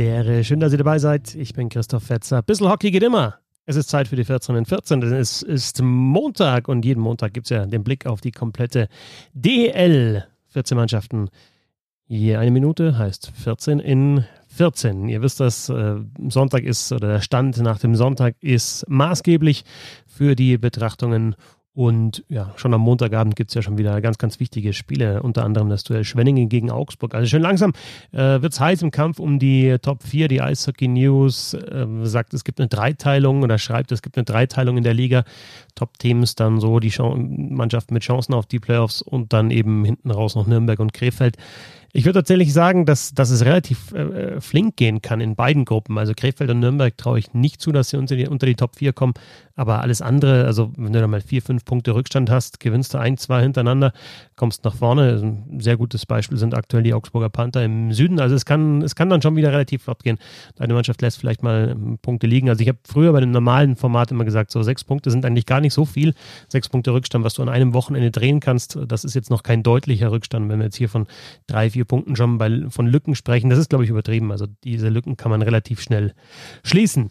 der Ehre. Schön, dass ihr dabei seid. Ich bin Christoph Fetzer. Bissl Hockey geht immer. Es ist Zeit für die 14 und 14, denn es ist Montag und jeden Montag gibt es ja den Blick auf die komplette DL. 14 Mannschaften. Je eine Minute heißt 14 in 14. Ihr wisst das, äh, Sonntag ist, oder der Stand nach dem Sonntag ist maßgeblich für die Betrachtungen und ja, schon am Montagabend gibt es ja schon wieder ganz, ganz wichtige Spiele, unter anderem das Duell Schwenningen gegen Augsburg. Also schön langsam äh, wird es heiß im Kampf um die Top 4. Die Eishockey News äh, sagt, es gibt eine Dreiteilung oder schreibt, es gibt eine Dreiteilung in der Liga. Top-Teams dann so die Mannschaften mit Chancen auf die Playoffs und dann eben hinten raus noch Nürnberg und Krefeld. Ich würde tatsächlich sagen, dass, dass es relativ äh, flink gehen kann in beiden Gruppen. Also Krefeld und Nürnberg traue ich nicht zu, dass sie unter die, unter die Top 4 kommen. Aber alles andere, also wenn du da mal vier, fünf Punkte Rückstand hast, gewinnst du ein, zwei hintereinander, kommst nach vorne. Also ein sehr gutes Beispiel sind aktuell die Augsburger Panther im Süden. Also es kann, es kann dann schon wieder relativ flott gehen. Deine Mannschaft lässt vielleicht mal Punkte liegen. Also ich habe früher bei dem normalen Format immer gesagt, so sechs Punkte sind eigentlich gar nicht so viel. Sechs Punkte Rückstand, was du an einem Wochenende drehen kannst, das ist jetzt noch kein deutlicher Rückstand. Wenn wir jetzt hier von drei, vier vier Punkten schon bei, von Lücken sprechen. Das ist, glaube ich, übertrieben. Also diese Lücken kann man relativ schnell schließen.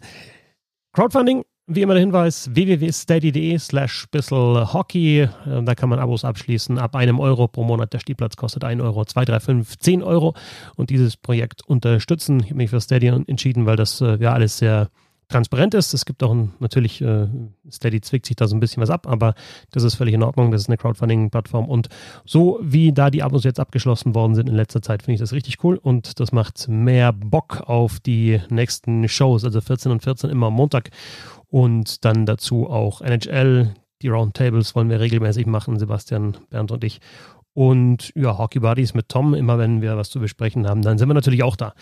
Crowdfunding, wie immer der Hinweis, www.steady.de slash Hockey. Ähm, da kann man Abos abschließen ab einem Euro pro Monat. Der Spielplatz kostet 1 Euro, 2, 3, 5, 10 Euro. Und dieses Projekt unterstützen. Ich habe mich für Steady entschieden, weil das äh, ja alles sehr transparent ist. Es gibt auch ein, natürlich, äh, Steady zwickt sich da so ein bisschen was ab, aber das ist völlig in Ordnung. Das ist eine Crowdfunding-Plattform und so wie da die Abos jetzt abgeschlossen worden sind in letzter Zeit, finde ich das richtig cool und das macht mehr Bock auf die nächsten Shows, also 14 und 14 immer am Montag und dann dazu auch NHL. Die Roundtables wollen wir regelmäßig machen, Sebastian, Bernd und ich. Und ja, Hockey Buddies mit Tom, immer wenn wir was zu besprechen haben, dann sind wir natürlich auch da.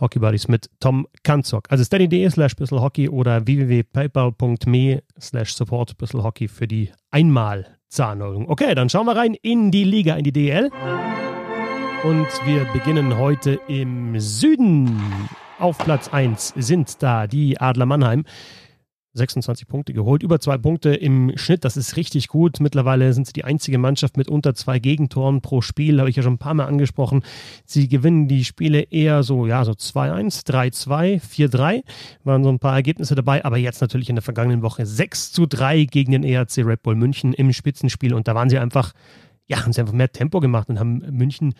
Hockey Buddies mit Tom Kanzok. Also steady.de slash Hockey oder www.paypal.me slash support Hockey für die Einmalzahlung. Okay, dann schauen wir rein in die Liga, in die DL. Und wir beginnen heute im Süden. Auf Platz 1 sind da die Adler Mannheim 26 Punkte geholt, über zwei Punkte im Schnitt. Das ist richtig gut. Mittlerweile sind sie die einzige Mannschaft mit unter zwei Gegentoren pro Spiel, habe ich ja schon ein paar Mal angesprochen. Sie gewinnen die Spiele eher so, ja, so 2-1, 3-2, 4-3. Waren so ein paar Ergebnisse dabei, aber jetzt natürlich in der vergangenen Woche 6 zu 3 gegen den ERC Red Bull München im Spitzenspiel. Und da waren sie einfach, ja, haben sie einfach mehr Tempo gemacht und haben München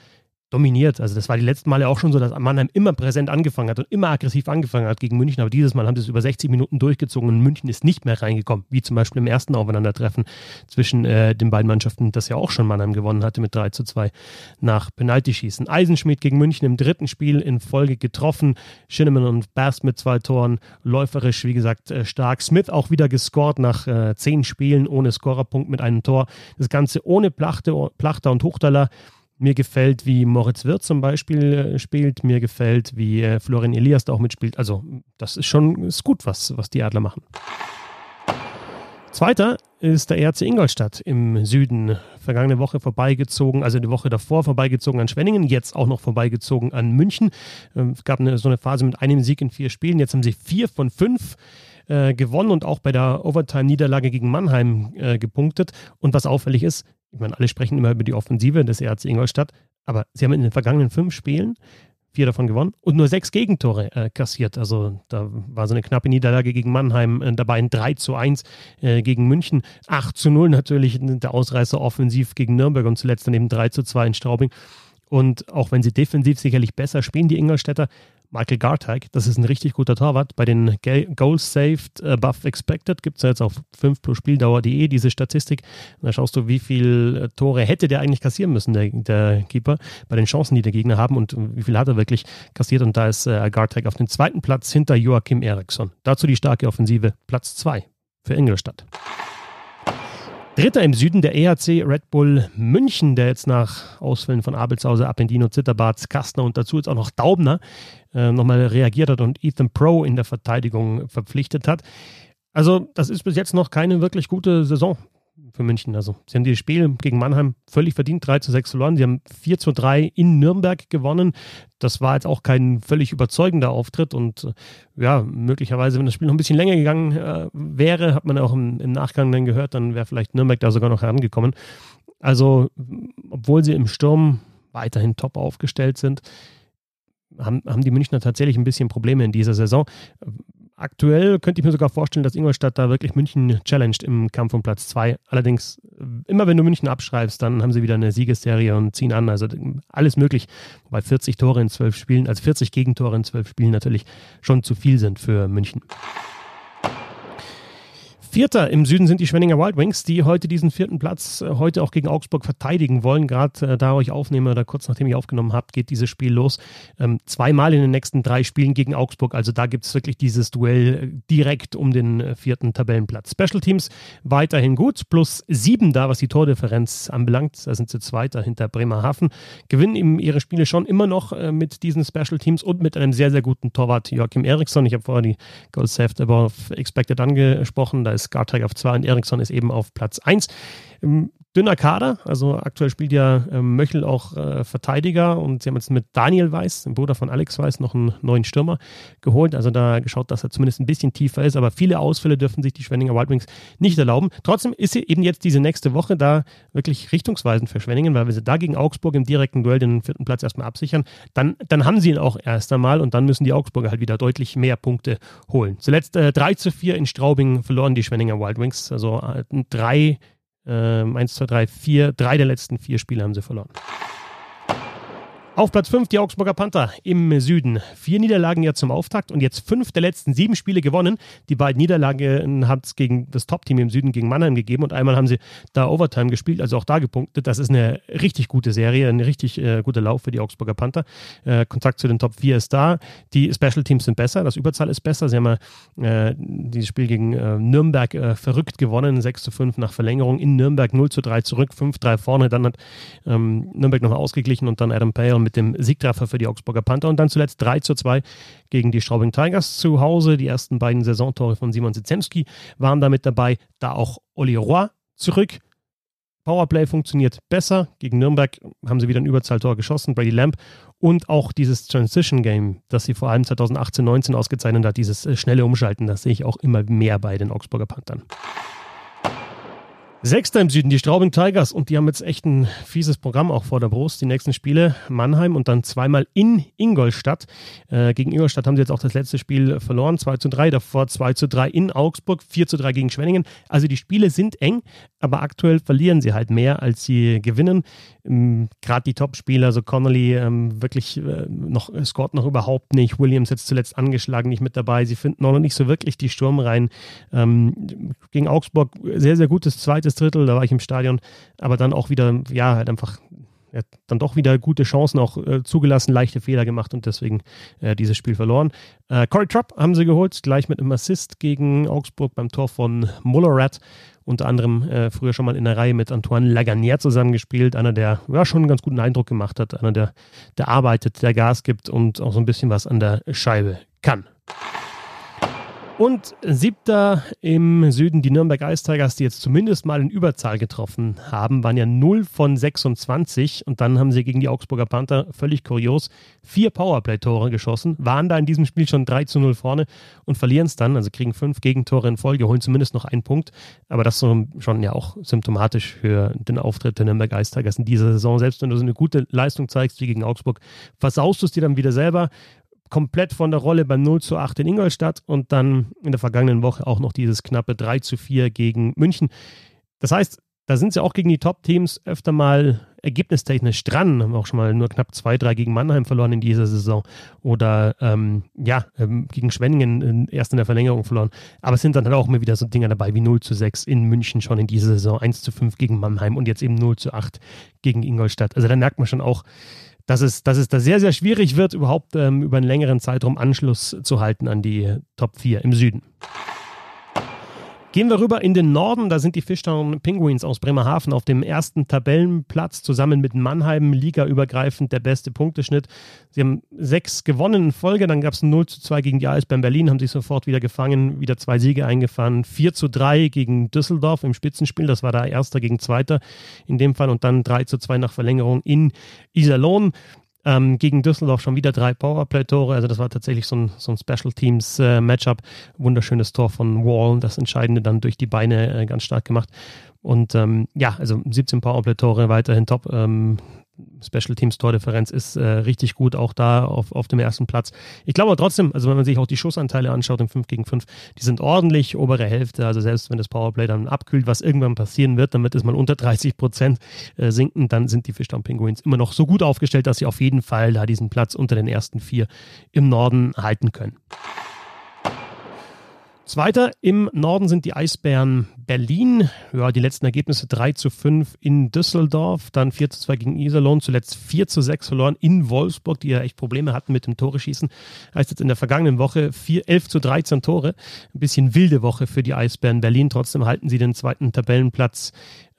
dominiert. Also das war die letzten Male auch schon so, dass Mannheim immer präsent angefangen hat und immer aggressiv angefangen hat gegen München. Aber dieses Mal haben sie es über 60 Minuten durchgezogen und München ist nicht mehr reingekommen, wie zum Beispiel im ersten Aufeinandertreffen zwischen äh, den beiden Mannschaften, das ja auch schon Mannheim gewonnen hatte mit 3 zu 2 nach Penaltyschießen. Eisenschmidt gegen München im dritten Spiel in Folge getroffen. Schinnemann und Bast mit zwei Toren. Läuferisch, wie gesagt, äh, stark. Smith auch wieder gescored nach äh, zehn Spielen ohne Scorerpunkt mit einem Tor. Das Ganze ohne Plachte, Plachter und Hochtaler. Mir gefällt, wie Moritz Wirth zum Beispiel äh, spielt. Mir gefällt, wie äh, Florian Elias da auch mitspielt. Also, das ist schon ist gut, was, was die Adler machen. Zweiter ist der ERC Ingolstadt im Süden. Vergangene Woche vorbeigezogen, also die Woche davor vorbeigezogen an Schwenningen, jetzt auch noch vorbeigezogen an München. Ähm, es gab eine, so eine Phase mit einem Sieg in vier Spielen. Jetzt haben sie vier von fünf äh, gewonnen und auch bei der Overtime-Niederlage gegen Mannheim äh, gepunktet. Und was auffällig ist, ich meine, alle sprechen immer über die Offensive des ERC Ingolstadt, aber sie haben in den vergangenen fünf Spielen vier davon gewonnen und nur sechs Gegentore äh, kassiert. Also da war so eine knappe Niederlage gegen Mannheim äh, dabei, ein 3 zu 1 äh, gegen München, 8 zu 0 natürlich der Ausreißer offensiv gegen Nürnberg und zuletzt dann eben 3 zu 2 in Straubing. Und auch wenn sie defensiv sicherlich besser spielen, die Ingolstädter, Michael Garteig, das ist ein richtig guter Torwart. Bei den Goals Saved Above Expected gibt es ja jetzt auf 5 plus Spieldauer.de diese Statistik. Da schaust du, wie viele Tore hätte der eigentlich kassieren müssen, der, der, Keeper, bei den Chancen, die der Gegner haben und wie viel hat er wirklich kassiert. Und da ist äh, Garteig auf dem zweiten Platz hinter Joachim Eriksson. Dazu die starke Offensive, Platz 2 für Ingolstadt. Dritter im Süden der EHC Red Bull München, der jetzt nach Ausfällen von Abelshauser, Appendino, Zitterbarts, Kastner und dazu jetzt auch noch Daubner äh, nochmal reagiert hat und Ethan Pro in der Verteidigung verpflichtet hat. Also, das ist bis jetzt noch keine wirklich gute Saison für München. Also, sie haben dieses Spiel gegen Mannheim völlig verdient, 3 zu 6 verloren. Sie haben 4 zu 3 in Nürnberg gewonnen. Das war jetzt auch kein völlig überzeugender Auftritt und äh, ja, möglicherweise, wenn das Spiel noch ein bisschen länger gegangen äh, wäre, hat man auch im, im Nachgang dann gehört, dann wäre vielleicht Nürnberg da sogar noch herangekommen. Also, obwohl sie im Sturm weiterhin top aufgestellt sind, haben, haben die Münchner tatsächlich ein bisschen Probleme in dieser Saison. Aktuell könnte ich mir sogar vorstellen, dass Ingolstadt da wirklich München challenged im Kampf um Platz 2. Allerdings, immer wenn du München abschreibst, dann haben sie wieder eine Siegesserie und ziehen an. Also alles möglich, wobei 40 Tore in 12 Spielen, also 40 Gegentore in 12 Spielen natürlich schon zu viel sind für München. Vierter im Süden sind die Schwenninger Wild Wings, die heute diesen vierten Platz äh, heute auch gegen Augsburg verteidigen wollen. Gerade äh, da ich aufnehme oder kurz nachdem ich aufgenommen habe, geht dieses Spiel los. Ähm, zweimal in den nächsten drei Spielen gegen Augsburg. Also da gibt es wirklich dieses Duell äh, direkt um den äh, vierten Tabellenplatz. Special Teams weiterhin gut, plus sieben da, was die Tordifferenz anbelangt. Da sind sie Zweiter hinter Bremerhaven. Gewinnen eben ihre Spiele schon immer noch äh, mit diesen Special Teams und mit einem sehr, sehr guten Torwart Joachim Eriksson. Ich habe vorher die Goal Saved Above Expected angesprochen. Da ist Skartag auf 2 und Eriksson ist eben auf Platz 1 dünner Kader. Also aktuell spielt ja ähm, Möchel auch äh, Verteidiger und sie haben jetzt mit Daniel Weiß, dem Bruder von Alex Weiß, noch einen neuen Stürmer geholt. Also da geschaut, dass er zumindest ein bisschen tiefer ist. Aber viele Ausfälle dürfen sich die Schwenninger Wild Wings nicht erlauben. Trotzdem ist sie eben jetzt diese nächste Woche da wirklich richtungsweisend für Schwenningen, weil wenn sie da gegen Augsburg im direkten Duell den vierten Platz erstmal absichern, dann, dann haben sie ihn auch erst einmal und dann müssen die Augsburger halt wieder deutlich mehr Punkte holen. Zuletzt äh, 3 zu 4 in Straubing verloren die Schwenninger Wild Wings. Also äh, drei ähm, 1, 2, 3, 4, drei der letzten vier Spiele haben sie verloren. Auf Platz 5 die Augsburger Panther im Süden. Vier Niederlagen ja zum Auftakt und jetzt fünf der letzten sieben Spiele gewonnen. Die beiden Niederlagen hat es gegen das Top-Team im Süden gegen Mannheim gegeben und einmal haben sie da Overtime gespielt, also auch da gepunktet. Das ist eine richtig gute Serie, ein richtig äh, guter Lauf für die Augsburger Panther. Äh, Kontakt zu den Top 4 ist da. Die Special Teams sind besser, das Überzahl ist besser. Sie haben äh, dieses Spiel gegen äh, Nürnberg äh, verrückt gewonnen, 6 zu 5 nach Verlängerung. In Nürnberg 0 zu 3 zurück, 5-3 vorne. Dann hat ähm, Nürnberg nochmal ausgeglichen und dann Adam Pale mit dem Siegtreffer für die Augsburger Panther und dann zuletzt 3 zu 2 gegen die Straubing Tigers zu Hause. Die ersten beiden Saisontore von Simon Sitzemski waren damit dabei, da auch Oli Roy zurück. Powerplay funktioniert besser. Gegen Nürnberg haben sie wieder ein Überzahltor geschossen, Brady Lamb. Und auch dieses Transition Game, das sie vor allem 2018, 19 ausgezeichnet hat, dieses äh, schnelle Umschalten, das sehe ich auch immer mehr bei den Augsburger Panthern. Sechster im Süden, die Straubing Tigers. Und die haben jetzt echt ein fieses Programm auch vor der Brust. Die nächsten Spiele Mannheim und dann zweimal in Ingolstadt. Äh, gegen Ingolstadt haben sie jetzt auch das letzte Spiel verloren. 2 zu 3, davor 2 zu 3 in Augsburg, 4 zu 3 gegen Schwenningen. Also die Spiele sind eng, aber aktuell verlieren sie halt mehr, als sie gewinnen. Ähm, Gerade die Top-Spieler, so Connolly, ähm, wirklich äh, noch, Scott noch überhaupt nicht. Williams jetzt zuletzt angeschlagen, nicht mit dabei. Sie finden noch nicht so wirklich die Sturmreihen. Ähm, gegen Augsburg sehr, sehr gutes zweites Drittel, da war ich im Stadion, aber dann auch wieder, ja, halt einfach er hat dann doch wieder gute Chancen auch äh, zugelassen, leichte Fehler gemacht und deswegen äh, dieses Spiel verloren. Äh, Corey Trapp haben sie geholt, gleich mit einem Assist gegen Augsburg beim Tor von Mullerat. Unter anderem äh, früher schon mal in der Reihe mit Antoine Laganière zusammengespielt. Einer, der ja schon einen ganz guten Eindruck gemacht hat. Einer, der, der arbeitet, der Gas gibt und auch so ein bisschen was an der Scheibe kann. Und siebter im Süden die Nürnberg Ice die jetzt zumindest mal in Überzahl getroffen haben, waren ja 0 von 26 und dann haben sie gegen die Augsburger Panther völlig kurios vier Powerplay-Tore geschossen, waren da in diesem Spiel schon 3 zu 0 vorne und verlieren es dann, also kriegen fünf Gegentore in Folge, holen zumindest noch einen Punkt, aber das ist schon ja auch symptomatisch für den Auftritt der Nürnberg Ice in dieser Saison. Selbst wenn du so eine gute Leistung zeigst wie gegen Augsburg, versaust du es dir dann wieder selber komplett von der Rolle beim 0 zu 8 in Ingolstadt und dann in der vergangenen Woche auch noch dieses knappe 3 zu 4 gegen München. Das heißt, da sind sie auch gegen die Top-Teams öfter mal ergebnistechnisch dran. Haben auch schon mal nur knapp 2-3 gegen Mannheim verloren in dieser Saison. Oder ähm, ja, ähm, gegen Schwenningen erst in der Verlängerung verloren. Aber es sind dann halt auch immer wieder so Dinge dabei wie 0 zu 6 in München schon in dieser Saison, 1 zu 5 gegen Mannheim und jetzt eben 0 zu 8 gegen Ingolstadt. Also da merkt man schon auch, dass es, dass es da sehr, sehr schwierig wird, überhaupt ähm, über einen längeren Zeitraum Anschluss zu halten an die Top 4 im Süden. Gehen wir rüber in den Norden. Da sind die Fishtown Penguins aus Bremerhaven auf dem ersten Tabellenplatz, zusammen mit Mannheim, ligaübergreifend der beste Punkteschnitt. Sie haben sechs gewonnen in Folge, dann gab es ein 0 zu 2 gegen die Eisbären Berlin, haben sich sofort wieder gefangen, wieder zwei Siege eingefahren. 4 zu 3 gegen Düsseldorf im Spitzenspiel, das war da Erster gegen Zweiter in dem Fall und dann 3 zu 2 nach Verlängerung in Iserlohn. Ähm, gegen Düsseldorf schon wieder drei Powerplay-Tore. Also das war tatsächlich so ein, so ein Special Teams-Matchup. Äh, Wunderschönes Tor von Wall, das Entscheidende dann durch die Beine äh, ganz stark gemacht. Und ähm, ja, also 17 Powerplay-Tore weiterhin top. Ähm, Special Teams Tordifferenz ist äh, richtig gut, auch da auf, auf dem ersten Platz. Ich glaube aber trotzdem, also wenn man sich auch die Schussanteile anschaut im 5 gegen 5, die sind ordentlich, obere Hälfte, also selbst wenn das Powerplay dann abkühlt, was irgendwann passieren wird, damit es mal unter 30 Prozent äh, sinken, dann sind die Fischtown Penguins immer noch so gut aufgestellt, dass sie auf jeden Fall da diesen Platz unter den ersten vier im Norden halten können. Zweiter im Norden sind die Eisbären Berlin. Ja, die letzten Ergebnisse 3 zu 5 in Düsseldorf, dann 4 zu 2 gegen Iserlohn, zuletzt 4 zu 6 verloren in Wolfsburg, die ja echt Probleme hatten mit dem Tore schießen. Heißt jetzt in der vergangenen Woche 4, 11 zu 13 Tore. Ein bisschen wilde Woche für die Eisbären Berlin. Trotzdem halten sie den zweiten Tabellenplatz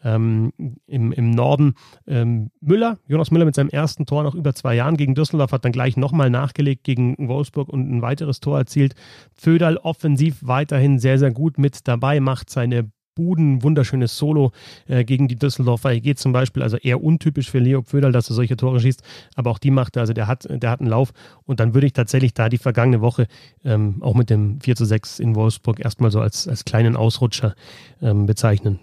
ähm, im, im Norden. Ähm, Müller, Jonas Müller mit seinem ersten Tor nach über zwei Jahren gegen Düsseldorf hat dann gleich nochmal nachgelegt gegen Wolfsburg und ein weiteres Tor erzielt. Föderl offensiv weiterhin sehr, sehr gut mit dabei, macht seine Buden, wunderschönes Solo äh, gegen die Düsseldorfer EG zum Beispiel, also eher untypisch für Leo Pföderl, dass er solche Tore schießt, aber auch die macht er, also der hat, der hat einen Lauf und dann würde ich tatsächlich da die vergangene Woche ähm, auch mit dem 4 zu 6 in Wolfsburg erstmal so als, als kleinen Ausrutscher ähm, bezeichnen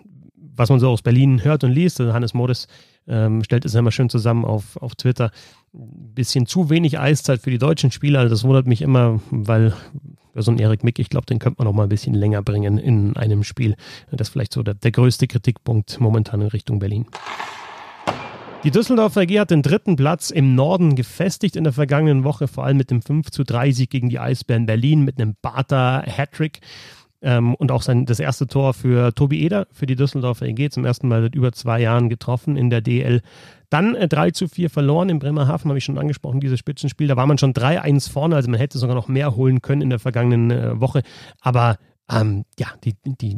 was man so aus Berlin hört und liest, also Hannes Modis ähm, stellt es immer schön zusammen auf, auf Twitter. Ein bisschen zu wenig Eiszeit für die deutschen Spieler. Das wundert mich immer, weil so ein Erik Mick, ich glaube, den könnte man noch mal ein bisschen länger bringen in einem Spiel. Das ist vielleicht so der, der größte Kritikpunkt momentan in Richtung Berlin. Die Düsseldorfer AG hat den dritten Platz im Norden gefestigt in der vergangenen Woche, vor allem mit dem 5 zu 3 Sieg gegen die Eisbären Berlin mit einem Bata Hattrick. Ähm, und auch sein, das erste Tor für Tobi Eder für die Düsseldorfer EG zum ersten Mal seit über zwei Jahren getroffen in der DL. Dann äh, 3 zu 4 verloren in Bremerhaven, habe ich schon angesprochen, dieses Spitzenspiel. Da war man schon 3-1 vorne, also man hätte sogar noch mehr holen können in der vergangenen äh, Woche. Aber ähm, ja, die, die,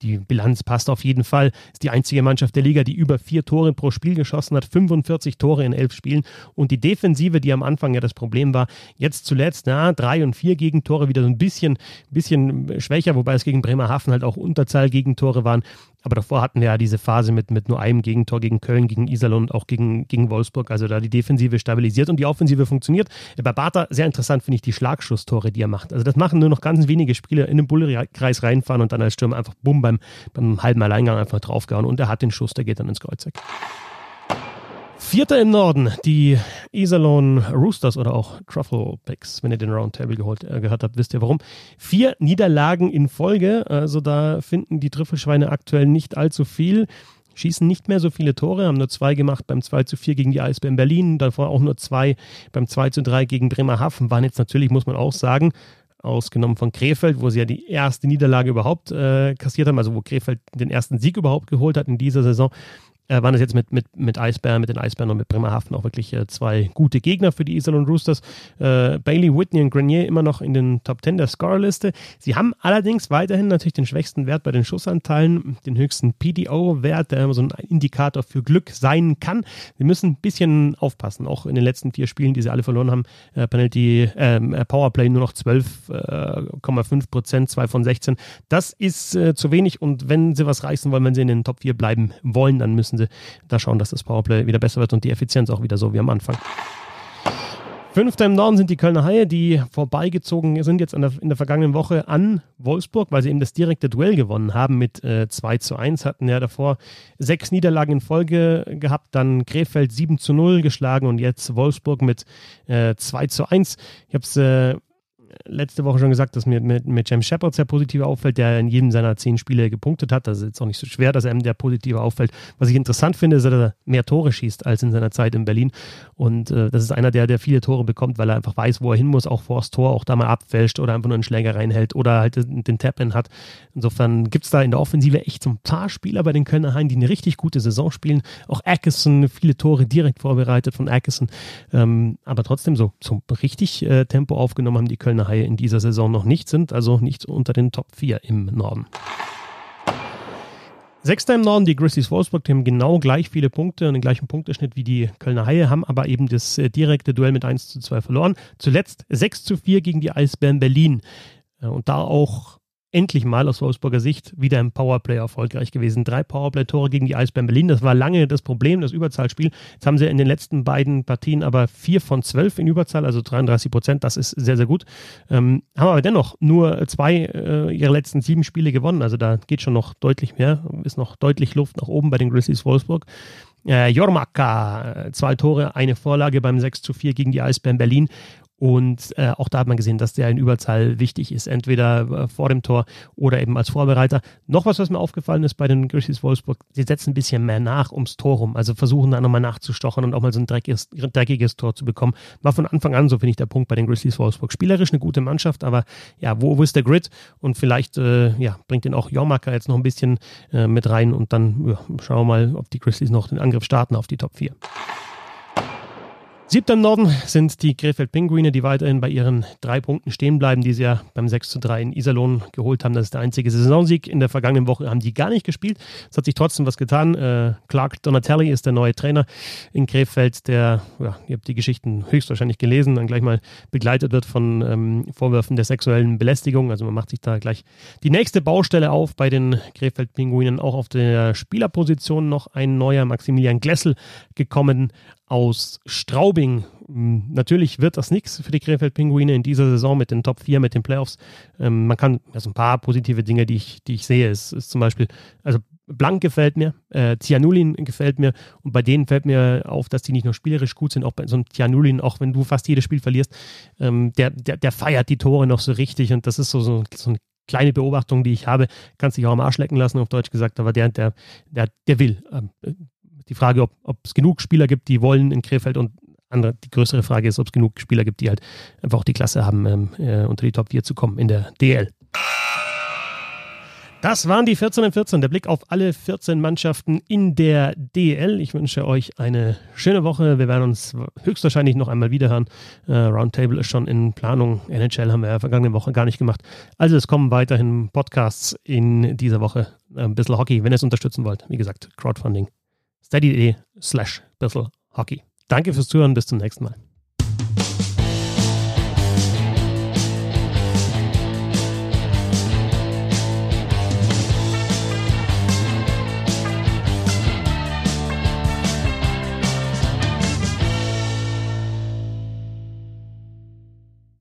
die Bilanz passt auf jeden Fall. Ist die einzige Mannschaft der Liga, die über vier Tore pro Spiel geschossen hat, 45 Tore in elf Spielen. Und die Defensive, die am Anfang ja das Problem war, jetzt zuletzt, na, drei und vier Gegentore wieder so ein bisschen, bisschen schwächer, wobei es gegen Bremerhaven halt auch Unterzahl-Gegentore waren. Aber davor hatten wir ja diese Phase mit, mit nur einem Gegentor gegen Köln, gegen Iserlohn und auch gegen, gegen Wolfsburg. Also da die Defensive stabilisiert und die Offensive funktioniert. Bei Bartha sehr interessant finde ich die Schlagschusstore, die er macht. Also das machen nur noch ganz wenige Spieler in den Bullkreis reinfahren und dann als Stürmer einfach bumm beim, beim halben Alleingang einfach draufgehauen und er hat den Schuss, der geht dann ins Kreuzeck. Vierter im Norden, die Iserlohn Roosters oder auch Truffle Picks, wenn ihr den Roundtable geholt, äh, gehört habt, wisst ihr warum. Vier Niederlagen in Folge, also da finden die Trüffelschweine aktuell nicht allzu viel. Schießen nicht mehr so viele Tore, haben nur zwei gemacht beim 2 zu 4 gegen die Eisbären Berlin, davor auch nur zwei beim 2 zu 3 gegen Bremerhaven. Waren jetzt natürlich, muss man auch sagen, ausgenommen von Krefeld, wo sie ja die erste Niederlage überhaupt äh, kassiert haben, also wo Krefeld den ersten Sieg überhaupt geholt hat in dieser Saison äh, waren es jetzt mit, mit, mit Eisbären, mit den Eisbären und mit Bremerhaven auch wirklich äh, zwei gute Gegner für die Iserlohn Roosters. Äh, Bailey, Whitney und Grenier immer noch in den Top 10 der Scorerliste. Sie haben allerdings weiterhin natürlich den schwächsten Wert bei den Schussanteilen, den höchsten PDO-Wert, der immer so ein Indikator für Glück sein kann. Sie müssen ein bisschen aufpassen. Auch in den letzten vier Spielen, die sie alle verloren haben, äh, Penalty, ähm, äh, Powerplay nur noch 12,5 äh, Prozent, 2 von 16. Das ist äh, zu wenig und wenn sie was reißen wollen, wenn sie in den Top 4 bleiben wollen, dann müssen müssen sie da schauen, dass das Powerplay wieder besser wird und die Effizienz auch wieder so wie am Anfang. Fünfter im Norden sind die Kölner Haie, die vorbeigezogen sind jetzt der, in der vergangenen Woche an Wolfsburg, weil sie eben das direkte Duell gewonnen haben mit äh, 2 zu 1. Hatten ja davor sechs Niederlagen in Folge gehabt, dann Krefeld 7 zu 0 geschlagen und jetzt Wolfsburg mit äh, 2 zu 1. Ich habe es äh, letzte Woche schon gesagt, dass mir mit, mit James Shepard sehr positiv auffällt, der in jedem seiner zehn Spiele gepunktet hat. Das ist jetzt auch nicht so schwer, dass er der positiv auffällt. Was ich interessant finde, ist, dass er mehr Tore schießt als in seiner Zeit in Berlin. Und äh, das ist einer, der, der viele Tore bekommt, weil er einfach weiß, wo er hin muss, auch vor das Tor, auch da mal abfälscht oder einfach nur einen Schläger reinhält oder halt den Tap-In hat. Insofern gibt es da in der Offensive echt so ein paar Spieler bei den Kölner Haien, die eine richtig gute Saison spielen. Auch Ackerson, viele Tore direkt vorbereitet von Ackerson. Ähm, aber trotzdem so, so richtig äh, Tempo aufgenommen haben die Kölner Haie in dieser Saison noch nicht sind, also nicht unter den Top 4 im Norden. Sechster im Norden, die Grizzlies Wolfsburg, die haben genau gleich viele Punkte und den gleichen Punkteschnitt wie die Kölner Haie, haben aber eben das äh, direkte Duell mit 1 zu 2 verloren. Zuletzt 6 zu 4 gegen die Eisbären Berlin. Äh, und da auch endlich mal aus Wolfsburger Sicht wieder im Powerplay erfolgreich gewesen. Drei Powerplay-Tore gegen die Eisbären Berlin. Das war lange das Problem, das Überzahlspiel. Jetzt haben sie in den letzten beiden Partien aber vier von zwölf in Überzahl, also 33 Prozent. Das ist sehr, sehr gut. Ähm, haben aber dennoch nur zwei äh, ihrer letzten sieben Spiele gewonnen. Also da geht schon noch deutlich mehr. Ist noch deutlich Luft nach oben bei den Grizzlies Wolfsburg. Äh, Jormaka, zwei Tore, eine Vorlage beim 6 zu 4 gegen die Eisbären Berlin. Und äh, auch da hat man gesehen, dass der in Überzahl wichtig ist, entweder äh, vor dem Tor oder eben als Vorbereiter. Noch was, was mir aufgefallen ist bei den Grizzlies Wolfsburg, sie setzen ein bisschen mehr nach ums Tor rum, also versuchen da nochmal nachzustochen und auch mal so ein dreckiges, dreckiges Tor zu bekommen. War von Anfang an, so finde ich, der Punkt bei den Grizzlies Wolfsburg. Spielerisch eine gute Mannschaft, aber ja, wo, wo ist der Grid? Und vielleicht äh, ja, bringt den auch Jormaka jetzt noch ein bisschen äh, mit rein und dann ja, schauen wir mal, ob die Grizzlies noch den Angriff starten auf die Top 4. Siebter im Norden sind die Krefeld Pinguine, die weiterhin bei ihren drei Punkten stehen bleiben, die sie ja beim 6 zu 3 in Iserlohn geholt haben. Das ist der einzige Saisonsieg. In der vergangenen Woche haben die gar nicht gespielt. Es hat sich trotzdem was getan. Äh, Clark Donatelli ist der neue Trainer in Krefeld, der, ja, ihr habt die Geschichten höchstwahrscheinlich gelesen, dann gleich mal begleitet wird von ähm, Vorwürfen der sexuellen Belästigung. Also man macht sich da gleich die nächste Baustelle auf bei den Krefeld Pinguinen. Auch auf der Spielerposition noch ein neuer Maximilian Glessel gekommen aus Straubing. Hm, natürlich wird das nichts für die Krefeld-Pinguine in dieser Saison mit den Top 4, mit den Playoffs. Ähm, man kann, also ein paar positive Dinge, die ich, die ich sehe, ist, ist zum Beispiel, also Blank gefällt mir, äh, Cianulin gefällt mir und bei denen fällt mir auf, dass die nicht nur spielerisch gut sind, auch bei so einem Cianulin, auch wenn du fast jedes Spiel verlierst, ähm, der, der, der feiert die Tore noch so richtig und das ist so, so, so eine kleine Beobachtung, die ich habe, kannst dich auch am Arsch lecken lassen, auf Deutsch gesagt, aber der, der, der, der will. Die Frage, ob es genug Spieler gibt, die wollen in Krefeld und andere, die größere Frage ist, ob es genug Spieler gibt, die halt einfach auch die Klasse haben, ähm, äh, unter die Top 4 zu kommen in der DL. Das waren die 14 und 14, der Blick auf alle 14 Mannschaften in der DL. Ich wünsche euch eine schöne Woche. Wir werden uns höchstwahrscheinlich noch einmal wiederhören. Äh, Roundtable ist schon in Planung. NHL haben wir ja vergangene Woche gar nicht gemacht. Also es kommen weiterhin Podcasts in dieser Woche. Ein bisschen Hockey, wenn ihr es unterstützen wollt. Wie gesagt, Crowdfunding steady.de slash Hockey. Danke fürs Zuhören, bis zum nächsten Mal.